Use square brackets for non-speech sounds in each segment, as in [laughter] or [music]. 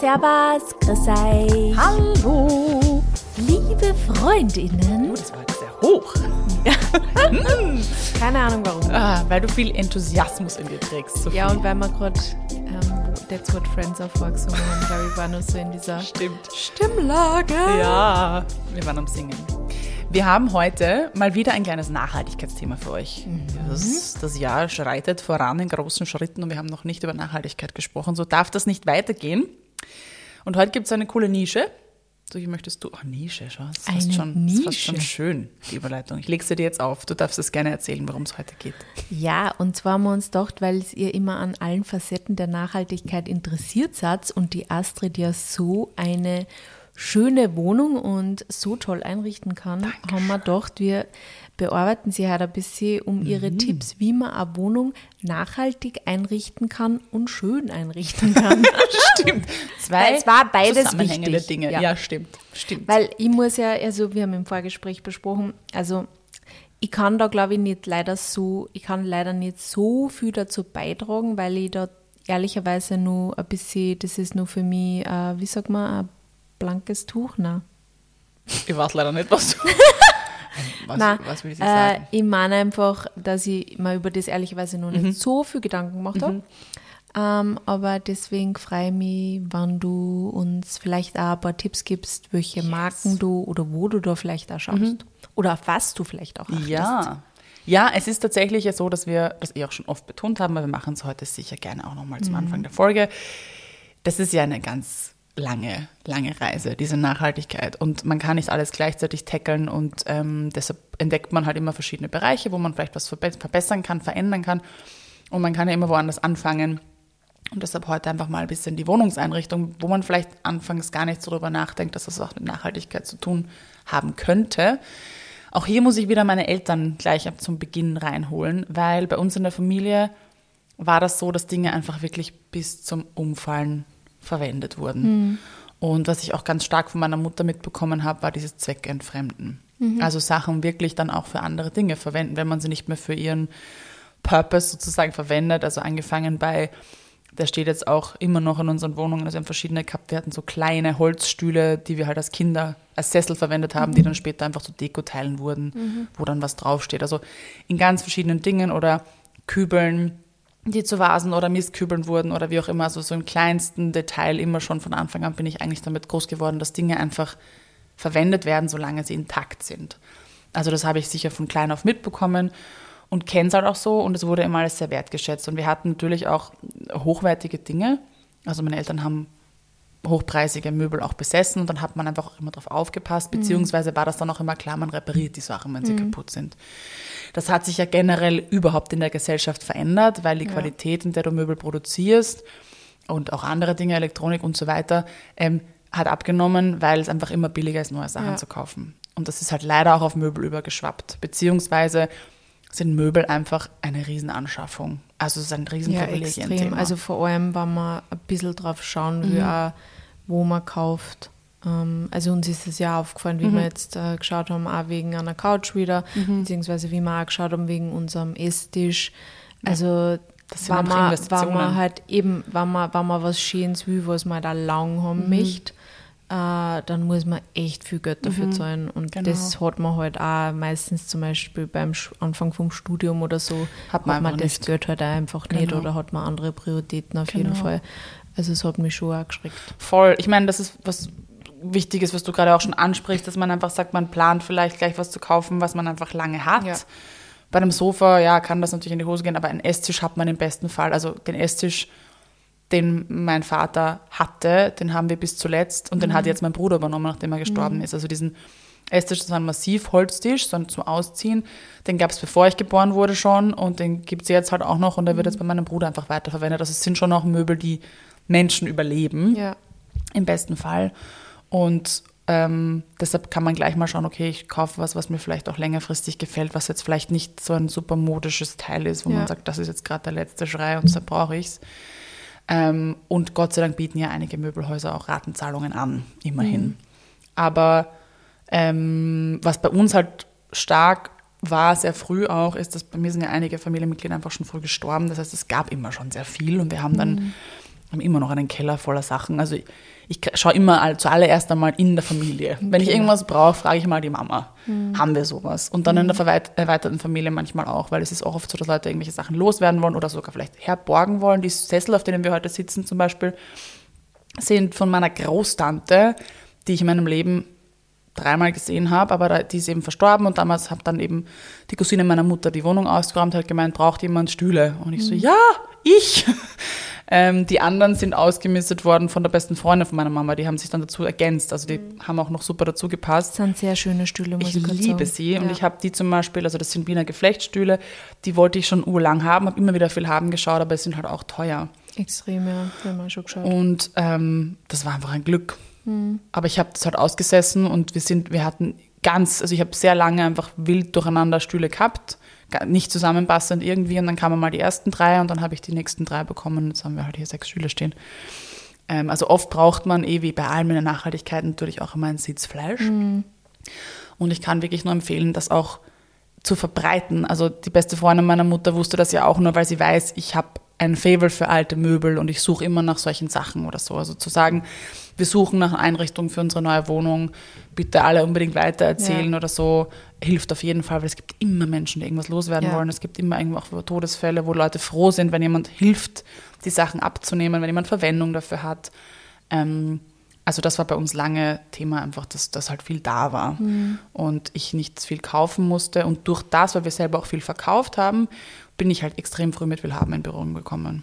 Servus, grüß euch. Hallo. Liebe Freundinnen. Oh, das war jetzt sehr hoch. [laughs] Keine Ahnung warum. Ah, weil du viel Enthusiasmus in dir trägst. Sophie. Ja, und weil wir gerade ähm, That's What Friends Are vorgesungen haben, glaube ich, war nur so in dieser Stimmt. Stimmlage. Ja, wir waren am Singen. Wir haben heute mal wieder ein kleines Nachhaltigkeitsthema für euch. Das, das Jahr schreitet voran in großen Schritten und wir haben noch nicht über Nachhaltigkeit gesprochen. So darf das nicht weitergehen. Und heute gibt es eine coole Nische. So, wie möchtest du? Oh, Nische, schau. Das ist schon, das ist fast Nische. schon schön, die Überleitung. Ich lege sie dir jetzt auf. Du darfst es gerne erzählen, worum es heute geht. Ja, und zwar haben wir uns gedacht, weil es ihr immer an allen Facetten der Nachhaltigkeit interessiert seid und die Astrid ja so eine schöne Wohnung und so toll einrichten kann, haben wir gedacht, wir bearbeiten sie halt ein bisschen um ihre Tipps, wie man eine Wohnung nachhaltig einrichten kann und schön einrichten kann. [laughs] Stimmt. Weil es war beides wichtig. Dinge. Ja. Ja. stimmt. Stimmt. Weil ich muss ja, also wir haben im Vorgespräch besprochen, also ich kann da glaube ich nicht leider so, ich kann leider nicht so viel dazu beitragen, weil ich da ehrlicherweise nur ein bisschen, das ist nur für mich, äh, wie sagt man, ein blankes Tuch, ne? Ich weiß leider nicht, was du. [laughs] was, Nein, was will ich äh, sagen? ich meine einfach, dass ich mir über das ehrlicherweise noch Mhm. nicht so viel Gedanken gemacht habe. Ähm, aber deswegen freue ich mich, wenn du uns vielleicht auch ein paar Tipps gibst, welche Marken du oder wo du da vielleicht auch schaust. Oder auf was du vielleicht auch achtest. Mhm. Ja. Ja, es ist tatsächlich ja so, dass wir das eh auch schon oft betont haben, aber wir machen es heute sicher gerne auch nochmal Mhm. zum Anfang der Folge. Das ist ja eine ganz lange, lange Reise, diese Nachhaltigkeit. Und man kann nicht alles gleichzeitig tackeln und ähm, deshalb entdeckt man halt immer verschiedene Bereiche, wo man vielleicht was verbe verbessern kann, verändern kann. Und man kann ja immer woanders anfangen. Und deshalb heute einfach mal ein bisschen die Wohnungseinrichtung, wo man vielleicht anfangs gar nicht so drüber nachdenkt, dass das auch mit Nachhaltigkeit zu tun haben könnte. Auch hier muss ich wieder meine Eltern gleich ab zum Beginn reinholen, weil bei uns in der Familie war das so, dass Dinge einfach wirklich bis zum Umfallen verwendet wurden. Und was ich auch ganz stark von meiner Mutter mitbekommen habe, war dieses Zweckentfremden. Also Sachen wirklich dann auch für andere Dinge verwenden, wenn man sie nicht mehr für ihren Purpose sozusagen verwendet. Also angefangen bei, der steht jetzt auch immer noch in unseren Wohnungen, also wir haben verschiedene gehabt. Wir hatten so kleine Holzstühle, die wir halt als Kinder als Sessel verwendet haben, die dann später einfach zu Dekoteilen wurden, wo dann was draufsteht. Also in ganz verschiedenen Dingen oder Kübeln, die zu Vasen oder Mistkübeln wurden oder wie auch immer. Also so im kleinsten Detail immer schon von Anfang an bin ich eigentlich damit groß geworden, dass Dinge einfach verwendet werden, solange sie intakt sind. Also das habe ich sicher von klein auf mitbekommen und kenne es halt auch so und es wurde immer alles sehr wertgeschätzt. Und wir hatten natürlich auch hochwertige Dinge. Also meine Eltern haben hochpreisige Möbel auch besessen und dann hat man einfach auch immer drauf aufgepasst, beziehungsweise war das dann auch immer klar, man repariert die Sachen, wenn sie kaputt sind. Das hat sich ja generell überhaupt in der Gesellschaft verändert, weil die Qualität, in der du Möbel produzierst und auch andere Dinge, Elektronik und so weiter, ähm, hat abgenommen, weil es einfach immer billiger ist, neue Sachen Ja. zu kaufen. Und das ist halt leider auch auf Möbel übergeschwappt, beziehungsweise sind Möbel einfach eine Riesenanschaffung. Also es ist ein Ja, Riesenprivilegienthema. extrem. Also vor allem, wenn man ein bisschen drauf schauen will, auch, wo man kauft. Ähm, Also uns ist es ja aufgefallen, wie wir jetzt äh, geschaut haben, auch wegen einer Couch wieder, beziehungsweise wie wir auch geschaut haben wegen unserem Esstisch. Also Das sind wenn man, wenn man halt eben, wenn man, wenn man was Schönes will, was man da lang haben möchte, äh, dann muss man echt viel Geld dafür zahlen. Und Genau. das hat man halt auch meistens zum Beispiel beim Anfang vom Studium oder so, Hat man einfach das nicht. Geld halt auch einfach nicht Genau. oder hat man andere Prioritäten auf jeden Genau. Fall. Also es hat mich schon auch geschreckt. Voll. Ich meine, das ist was Wichtiges, was du gerade auch schon ansprichst, dass man einfach sagt, man plant vielleicht gleich was zu kaufen, was man einfach lange hat. Ja. Bei einem Sofa, ja, kann das natürlich in die Hose gehen, aber einen Esstisch hat man im besten Fall. Also den Esstisch, den mein Vater hatte, den haben wir bis zuletzt und den hat jetzt mein Bruder übernommen, nachdem er gestorben ist. Also diesen Esstisch, das war ein Massivholztisch, so zum Ausziehen. Den gab es bevor ich geboren wurde schon und den gibt es jetzt halt auch noch und der wird jetzt bei meinem Bruder einfach weiterverwendet. Also es sind schon auch Möbel, die Menschen überleben Ja. im besten Fall. Und ähm, deshalb kann man gleich mal schauen, okay, ich kaufe was, was mir vielleicht auch längerfristig gefällt, was jetzt vielleicht nicht so ein super modisches Teil ist, wo Ja. man sagt, das ist jetzt gerade der letzte Schrei und deshalb brauche ich es. Ähm, und Gott sei Dank bieten ja einige Möbelhäuser auch Ratenzahlungen an, immerhin. Aber ähm, was bei uns halt stark war, sehr früh auch, ist, dass bei mir sind ja einige Familienmitglieder einfach schon früh gestorben. Das heißt, es gab immer schon sehr viel und wir haben dann Wir haben immer noch einen Keller voller Sachen. Also ich, ich schaue immer all, zuallererst einmal in der Familie. Wenn ich irgendwas brauche, frage ich mal die Mama, haben wir sowas? Und dann in der erweiterten Familie manchmal auch, weil es ist auch oft so, dass Leute irgendwelche Sachen loswerden wollen oder sogar vielleicht herborgen wollen. Die Sessel, auf denen wir heute sitzen zum Beispiel, sind von meiner Großtante, die ich in meinem Leben dreimal gesehen habe, aber die ist eben verstorben und damals hat dann eben die Cousine meiner Mutter die Wohnung ausgeräumt, hat gemeint, braucht jemand Stühle? Und ich so, ja, ich! Ähm, die anderen sind ausgemistet worden von der besten Freundin von meiner Mama, die haben sich dann dazu ergänzt, also die haben auch noch super dazu gepasst. Das sind sehr schöne Stühle, muss Ich ich, liebe sagen. sie und Ja. ich habe die zum Beispiel, also das sind Wiener Geflechtsstühle, die wollte ich schon urlang haben, habe immer wieder viel haben geschaut, aber es sind halt auch teuer. Extrem, ja. Wir haben schon geschaut. Und ähm, das war einfach ein Glück. Hm. Aber ich habe das halt ausgesessen und wir sind, wir hatten ganz, also ich habe sehr lange einfach wild durcheinander Stühle gehabt, nicht zusammenpassend irgendwie und dann kamen mal die ersten drei und dann habe ich die nächsten drei bekommen. Jetzt haben wir halt hier sechs Stühle stehen. Ähm, also oft braucht man eh wie bei allem in der Nachhaltigkeit natürlich auch immer ein Sitzfleisch. Und ich kann wirklich nur empfehlen, das auch zu verbreiten. Also die beste Freundin meiner Mutter wusste das ja auch nur, weil sie weiß, ich habe ein Fable für alte Möbel und ich suche immer nach solchen Sachen oder so. Also zu sagen, wir suchen nach einer Einrichtung für unsere neue Wohnung, bitte alle unbedingt weitererzählen Ja. oder so, hilft auf jeden Fall, weil es gibt immer Menschen, die irgendwas loswerden Ja. wollen. Es gibt immer irgendwo auch Todesfälle, wo Leute froh sind, wenn jemand hilft, die Sachen abzunehmen, wenn jemand Verwendung dafür hat. Ähm, also das war bei uns lange Thema einfach, dass das halt viel da war und ich nicht viel kaufen musste. Und durch das, weil wir selber auch viel verkauft haben, bin ich halt extrem früh mit Willhaben in Berührung gekommen.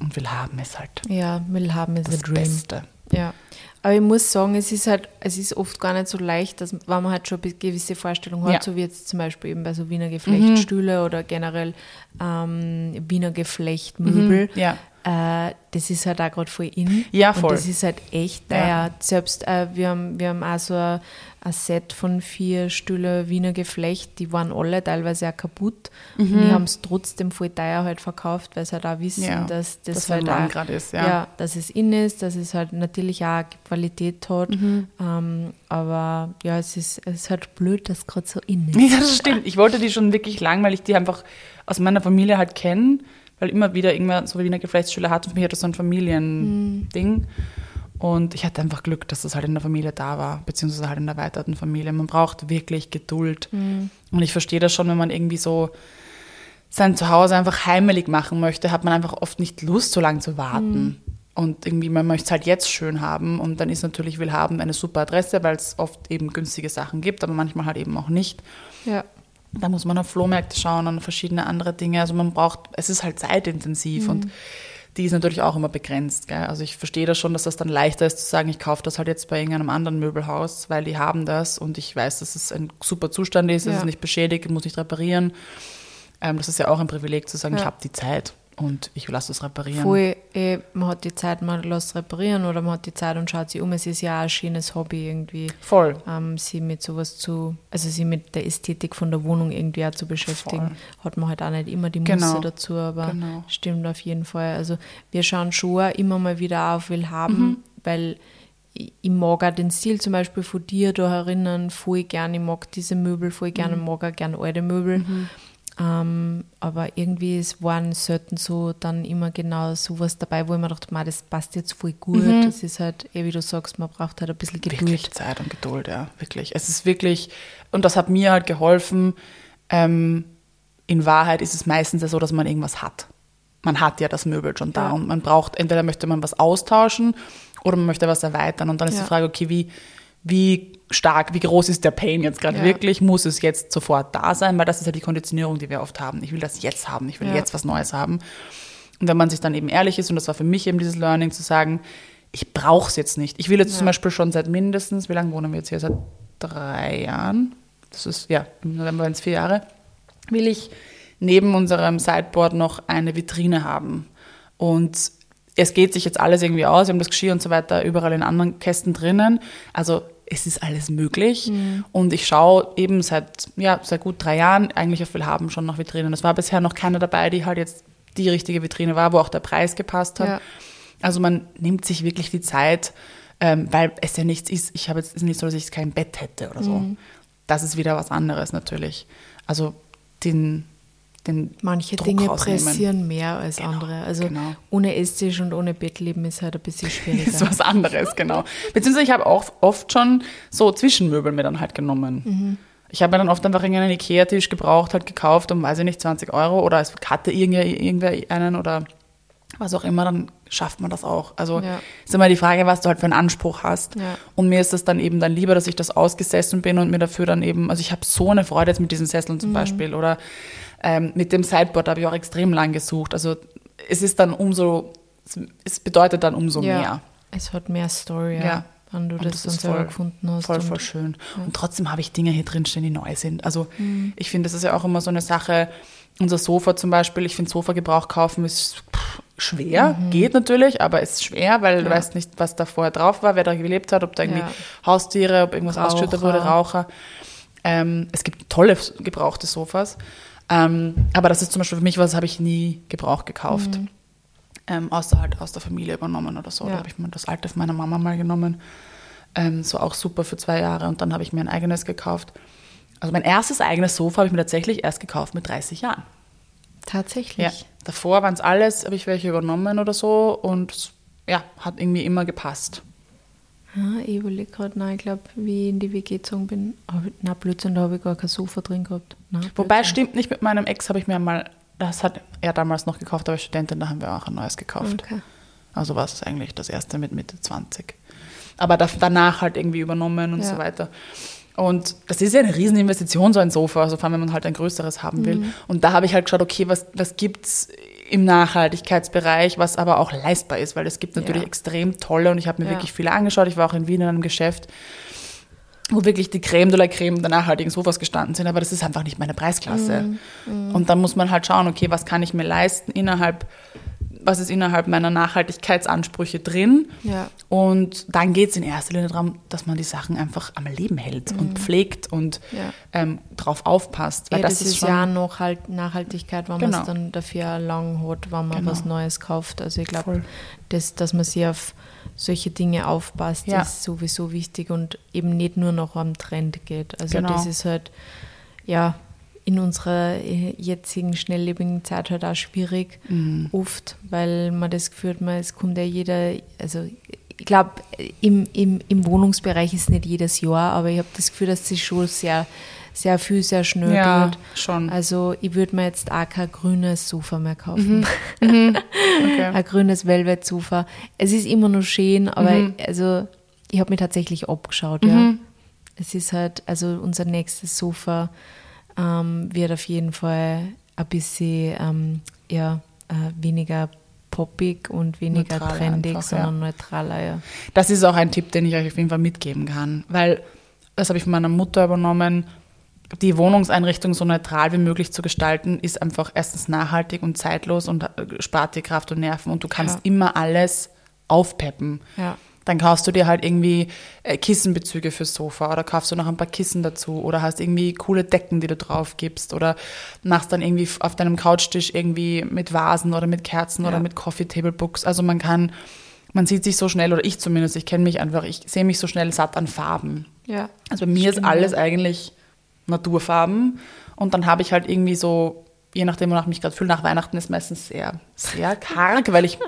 Und Willhaben ist halt Ja, will haben ist das. Beste. Ja. Aber ich muss sagen, es ist halt, es ist oft gar nicht so leicht, dass, wenn man halt schon eine gewisse Vorstellung hat, Ja. so wie jetzt zum Beispiel eben bei so Wiener Geflechtstühle oder generell ähm, Wiener Geflechtmöbel. Mhm, ja. Äh, das ist halt auch gerade voll in. Ja, voll. Und das ist halt echt Ja. teuer. Selbst äh, wir, haben, wir haben auch so ein, ein Set von vier Stühle Wiener Geflecht, die waren alle teilweise auch kaputt. Und die haben es trotzdem voll teuer halt verkauft, weil sie halt auch wissen, Mhm. Ja, dass das dass halt auch, ist, ja. dass es in ist, dass es halt natürlich auch Qualität hat. Mhm. Ähm, aber ja, es ist, es ist halt blöd, dass es gerade so in [laughs] ist. Ja, das stimmt. Ich wollte die schon wirklich lang, weil ich die einfach aus meiner Familie halt kenne, weil immer wieder irgendwer so Wiener Geflechtsstühle hat. Und für mich hat das so ein Familiending. Und ich hatte einfach Glück, dass das halt in der Familie da war, beziehungsweise halt in der erweiterten Familie. Man braucht wirklich Geduld. Und ich verstehe das schon, wenn man irgendwie so sein Zuhause einfach heimelig machen möchte, hat man einfach oft nicht Lust, so lange zu warten. Und irgendwie, man möchte es halt jetzt schön haben. Und dann ist natürlich Willhaben eine super Adresse, weil es oft eben günstige Sachen gibt, aber manchmal halt eben auch nicht. Ja. Da muss man auf Flohmärkte schauen, an verschiedene andere Dinge. Also man braucht, es ist halt zeitintensiv und die ist natürlich auch immer begrenzt. Gell? Also ich verstehe das schon, dass das dann leichter ist zu sagen, ich kaufe das halt jetzt bei irgendeinem anderen Möbelhaus, weil die haben das und ich weiß, dass es ein super Zustand ist, es Ja. ist nicht beschädigt, muss nicht reparieren. Ähm, das ist ja auch ein Privileg zu sagen, Ja. ich habe die Zeit und ich lasse es reparieren. Voll, eh, man hat die Zeit, man lässt reparieren oder man hat die Zeit und schaut sich um. Es ist ja auch ein schönes Hobby irgendwie, Voll. ähm, sie mit sowas zu, also sie mit der Ästhetik von der Wohnung irgendwie auch zu beschäftigen. Hat man halt auch nicht immer die Genau. dazu, aber Genau. stimmt auf jeden Fall. Also wir schauen schon immer mal wieder auf Will haben, Mhm. weil ich, ich mag auch den Stil zum Beispiel von dir da erinnern, voll gern. Ich mag diese Möbel voll gern, Mhm. ich mag auch gern alte Möbel. Ähm, aber irgendwie es waren selten so dann immer genau sowas dabei, wo ich mir dachte, "Ma, das passt jetzt voll gut. Das ist halt, eh wie du sagst, man braucht halt ein bisschen Geduld. Wirklich Zeit und Geduld, ja, wirklich. Es ist wirklich, und das hat mir halt geholfen. Ähm, in Wahrheit ist es meistens ja so, dass man irgendwas hat. Man hat ja das Möbel schon da Ja. und man braucht, entweder möchte man was austauschen oder man möchte was erweitern. Und dann ist Ja. die Frage, okay, wie, wie stark, wie groß ist der Pain jetzt gerade Ja. wirklich? Muss es jetzt sofort da sein? Weil das ist ja die Konditionierung, die wir oft haben. Ich will das jetzt haben, ich will Ja. jetzt was Neues haben. Und wenn man sich dann eben ehrlich ist, und das war für mich eben dieses Learning, zu sagen, ich brauche es jetzt nicht. Ich will jetzt Ja. zum Beispiel schon seit mindestens, wie lange wohnen wir jetzt hier? Seit drei Jahren. Das ist, ja, im November waren es vier Jahre. Will ich neben unserem Sideboard noch eine Vitrine haben. Und es geht sich jetzt alles irgendwie aus. Wir haben das Geschirr und so weiter überall in anderen Kästen drinnen. Also es ist alles möglich. Und ich schaue eben seit, ja, seit gut drei Jahren eigentlich auf Willhaben schon nach Vitrinen. Es war bisher noch keiner dabei, die halt jetzt die richtige Vitrine war, wo auch der Preis gepasst hat. Ja. Also man nimmt sich wirklich die Zeit, ähm, weil es ja nichts ist. Ich habe jetzt ist nicht so, dass ich kein Bett hätte oder so. Das ist wieder was anderes natürlich. Also den, den Manche Druck Dinge rausnehmen. pressieren mehr als andere. Also genau. ohne Esstisch und ohne Bettleben ist halt ein bisschen [laughs] schwieriger. ist was anderes, genau. Beziehungsweise ich habe auch oft schon so Zwischenmöbel mir dann halt genommen. Mhm. Ich habe mir dann oft einfach irgendeinen Ikea-Tisch gebraucht, halt gekauft um, weiß ich nicht, 20 Euro oder es hatte irgendwer, irgendwer einen oder was auch immer, dann schafft man das auch. Also Ja. ist immer die Frage, was du halt für einen Anspruch hast. Ja. Und mir ist es dann eben dann lieber, dass ich das ausgesessen bin und mir dafür dann eben, also ich habe so eine Freude jetzt mit diesen Sesseln Mhm. zum Beispiel oder ähm, mit dem Sideboard habe ich auch extrem lang gesucht. Also es ist dann umso, es bedeutet dann umso ja. mehr. Es hat mehr Story, ja, Ja. wann du Und das, dann ist selber voll- gefunden hast. Voll, voll schön. Und trotzdem habe ich Dinge hier drinstehen, die neu sind. Also Mhm. ich finde, das ist ja auch immer so eine Sache. Unser Sofa zum Beispiel, ich finde Sofagebrauch kaufen ist pff, schwer. Mhm. Geht natürlich, aber ist schwer, weil du weißt nicht, was da vorher drauf war, wer da gelebt hat, ob da irgendwie Ja. Haustiere, ob irgendwas Raucher. ausgeschüttet wurde, Raucher. Ähm, es gibt tolle gebrauchte Sofas. Ähm, aber das ist zum Beispiel für mich was, habe ich nie gebraucht gekauft. Ähm, außer halt aus der Familie übernommen oder so. Mhm. Ja. Da habe ich mir das alte von meiner Mama mal genommen. Ähm, so auch super für zwei Jahre und dann habe ich mir ein eigenes gekauft. Also mein erstes eigenes Sofa habe ich mir tatsächlich erst gekauft mit 30 Jahren. Tatsächlich. Ja. Davor waren es alles, habe ich welche übernommen oder so und ja, hat irgendwie immer gepasst. Ja, ich überlege gerade, nein, ich glaube, wie ich in die WG gezogen bin, hab ich, na Blödsinn, da habe ich gar kein Sofa drin gehabt. Nein, Wobei stimmt nicht, mit meinem Ex habe ich mir mal, das hat er damals noch gekauft, aber Studentin, da haben wir auch ein neues gekauft. Okay. Also war es eigentlich das erste mit Mitte 20. Aber da, danach halt irgendwie übernommen und Ja. so weiter. Und das ist ja eine riesen Investition, so ein Sofa, also vor allem, wenn man halt ein größeres haben will. Mhm. Und da habe ich halt geschaut, okay, was, was gibt es im Nachhaltigkeitsbereich, was aber auch leistbar ist, weil es gibt natürlich Ja. extrem tolle und ich habe mir Ja. wirklich viele angeschaut. Ich war auch in Wien in einem Geschäft, wo wirklich die Creme de la Creme der nachhaltigen Sofas gestanden sind, aber das ist einfach nicht meine Preisklasse. Mhm. Und dann muss man halt schauen, okay, was kann ich mir leisten innerhalb, was ist innerhalb meiner Nachhaltigkeitsansprüche drin? Ja. Und dann geht es in erster Linie darum, dass man die Sachen einfach am Leben hält und pflegt und Mhm. Ja. ähm, drauf aufpasst. Weil ja, das, das, ist schon, ja noch halt Nachhaltigkeit, wenn man Genau. es dann dafür lang hat, wenn man Genau. was Neues kauft. Also ich glaube, Voll. dass, dass man sich auf solche Dinge aufpasst, ist sowieso wichtig und eben nicht nur noch am Trend geht. Also Genau. das ist halt, ja, in unserer äh, jetzigen schnelllebigen Zeit halt auch schwierig, Mhm. oft, weil man das Gefühl hat, man, es kommt ja jeder, also ich glaube, im, im, im Wohnungsbereich ist nicht jedes Jahr, aber ich habe das Gefühl, dass sich schon sehr, sehr viel, sehr schnell Ja, tut. schon. Also ich würde mir jetzt auch kein grünes Sofa mehr kaufen. [laughs] okay. Ein grünes Velvet-Sofa. Es ist immer noch schön, aber Mhm. also ich habe mir tatsächlich abgeschaut, ja. Es ist halt, also unser nächstes Sofa ähm, wird auf jeden Fall ein bisschen ähm, ja, äh, weniger poppig und weniger Neutraler trendig, einfach, sondern neutraler, ja. Das ist auch ein Tipp, den ich euch auf jeden Fall mitgeben kann, weil das habe ich von meiner Mutter übernommen. Die Wohnungseinrichtung so neutral wie möglich zu gestalten, ist einfach erstens nachhaltig und zeitlos und äh, spart dir Kraft und Nerven und du kannst Ja. immer alles aufpeppen. Ja. Dann kaufst du dir halt irgendwie äh, Kissenbezüge fürs Sofa oder kaufst du noch ein paar Kissen dazu oder hast irgendwie coole Decken, die du drauf gibst oder machst dann irgendwie auf deinem Couchtisch irgendwie mit Vasen oder mit Kerzen oder Ja. mit Coffee Table Books. Also man kann, man sieht sich so schnell oder ich zumindest, ich kenne mich einfach, ich sehe mich so schnell satt an Farben. Ja. Also bei mir ist Stimmt, alles ja. eigentlich Naturfarben und dann habe ich halt irgendwie so, je nachdem, wonach ich mich gerade fühle, nach Weihnachten ist meistens sehr, sehr karg, weil ich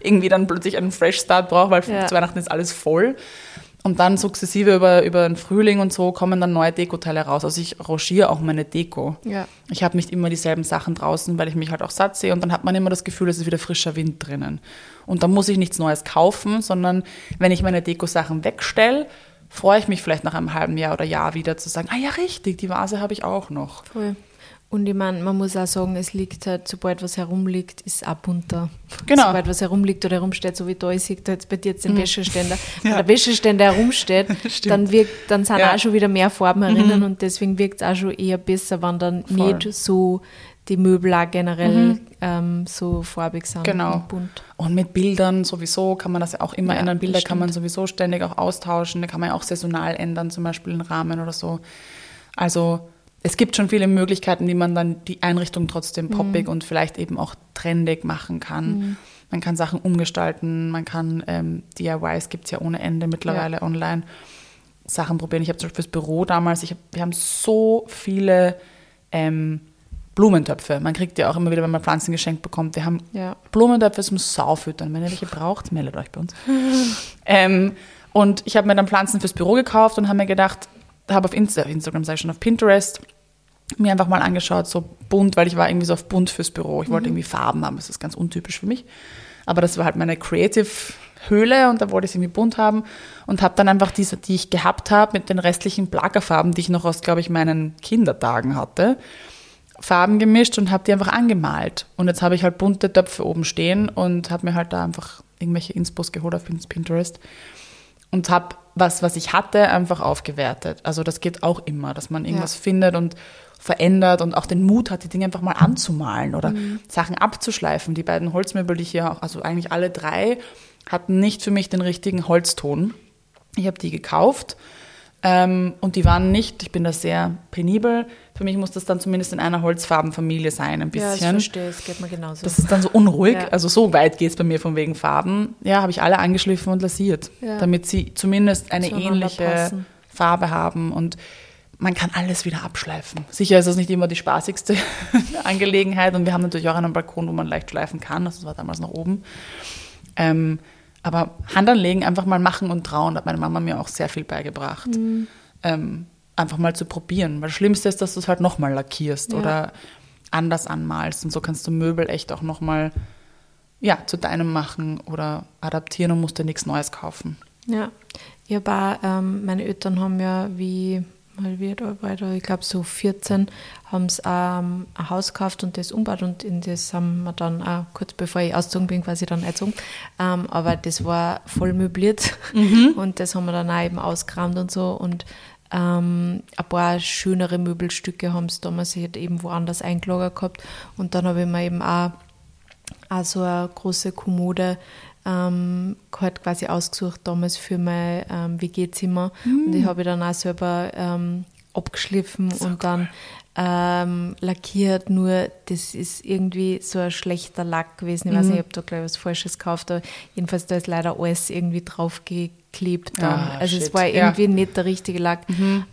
irgendwie dann plötzlich einen Fresh Start brauche, weil Ja. zu Weihnachten ist alles voll. Und dann sukzessive über, über den Frühling und so kommen dann neue Dekoteile raus. Also ich rangiere auch meine Deko. Ja. Ich habe nicht immer dieselben Sachen draußen, weil ich mich halt auch satt sehe und dann hat man immer das Gefühl, es ist wieder frischer Wind drinnen. Und dann muss ich nichts Neues kaufen, sondern wenn ich meine Deko-Sachen wegstelle, freue ich mich vielleicht nach einem halben Jahr oder Jahr wieder zu sagen, ah ja, richtig, die Vase habe ich auch noch. Voll. Und ich meine, man muss auch sagen, es liegt halt, sobald was herumliegt, ist es auch bunter. Genau. Mhm. Sobald was herumliegt oder herumsteht, so wie da, sehe da jetzt bei dir jetzt den Wäscheständer, [laughs] wenn der Wäscheständer herumsteht, [laughs] dann, wirkt, dann sind Ja. Mhm. auch schon wieder mehr Farben herinnen und deswegen wirkt es auch schon eher besser, wenn dann Voll. nicht so die Möbel auch generell ähm, so farbig sind Genau. und bunt. Und mit Bildern sowieso kann man das ja auch immer Ja, ändern. Bilder kann man sowieso ständig auch austauschen. Da kann man ja auch saisonal ändern, zum Beispiel den Rahmen oder so. Also es gibt schon viele Möglichkeiten, wie man dann die Einrichtung trotzdem poppig und vielleicht eben auch trendig machen kann. Man kann Sachen umgestalten, man kann ähm, DIYs gibt es ja ohne Ende mittlerweile online. Sachen probieren. Ich habe zum Beispiel fürs Büro damals, ich hab, wir haben so viele ähm, Blumentöpfe. Man kriegt ja auch immer wieder, wenn man Pflanzen geschenkt bekommt. Wir haben Ja. Blumentöpfe zum Saufüttern. Wenn ihr welche braucht, meldet euch bei uns. [laughs] ähm, und ich habe mir dann Pflanzen fürs Büro gekauft und habe mir gedacht, habe auf Insta, auf Instagram, sag ich schon, auf Pinterest mir einfach mal angeschaut, so bunt, weil ich war irgendwie so auf bunt fürs Büro. Ich wollte irgendwie Farben haben, das ist ganz untypisch für mich. Aber das war halt meine Creative-Höhle und da wollte ich es irgendwie bunt haben und habe dann einfach diese, die ich gehabt habe, mit den restlichen Plagerfarben, die ich noch aus, glaube ich, meinen Kindertagen hatte, Farben gemischt und habe die einfach angemalt. Und jetzt habe ich halt bunte Töpfe oben stehen und habe mir halt da einfach irgendwelche Inspos geholt auf Pinterest und habe was, was ich hatte, einfach aufgewertet. Also das geht auch immer, dass man irgendwas Ja. findet und verändert und auch den Mut hat, die Dinge einfach mal anzumalen oder Sachen abzuschleifen. Die beiden Holzmöbel, die ich hier auch, also eigentlich alle drei, hatten nicht für mich den richtigen Holzton. Ich habe die gekauft ähm, und die waren nicht, ich bin da sehr penibel, für mich muss das dann zumindest in einer Holzfarbenfamilie sein, ein Ja, ich bisschen. verstehe, es geht mir genauso. Das ist dann so unruhig. Ja. Also so weit geht es bei mir von wegen Farben. Ja, habe ich alle angeschliffen und lasiert, Ja. damit sie zumindest eine Zueinander ähnliche. Farbe haben. Und man kann alles wieder abschleifen. Sicher ist das nicht immer die spaßigste [laughs] Angelegenheit. Und wir haben natürlich auch einen Balkon, wo man leicht schleifen kann. Das war damals noch oben. Ähm, aber Hand anlegen, einfach mal machen und trauen, hat meine Mama mir auch sehr viel beigebracht. Mhm. Ähm, einfach mal zu probieren. Weil das Schlimmste ist, dass du es halt nochmal lackierst Ja. oder anders anmalst. Und so kannst du Möbel echt auch nochmal ja, zu deinem machen oder adaptieren und musst dir nichts Neues kaufen. Ja, ich habe auch, ähm, meine Eltern haben ja wie, mal alt war ich glaube so 14, haben sie ähm, ein Haus gekauft und das umgebaut und in das haben wir dann auch kurz bevor ich ausgezogen bin, quasi dann eingezogen. Ähm, aber das war voll möbliert [laughs] und das haben wir dann auch eben ausgeräumt und so und ähm, ein paar schönere Möbelstücke haben sie damals halt eben woanders eingelagert gehabt und dann habe ich mir eben auch auch so eine große Kommode ähm, halt quasi ausgesucht damals für mein ähm, WG-Zimmer. Und die habe ich dann auch selber ähm, abgeschliffen und dann ähm, lackiert. Nur das ist irgendwie so ein schlechter Lack gewesen. Ich weiß nicht, ich habe da gleich was Falsches gekauft. Aber jedenfalls da ist leider alles irgendwie draufgeklebt. Dann. Ah, also es shit. war Ja. irgendwie nicht der richtige Lack.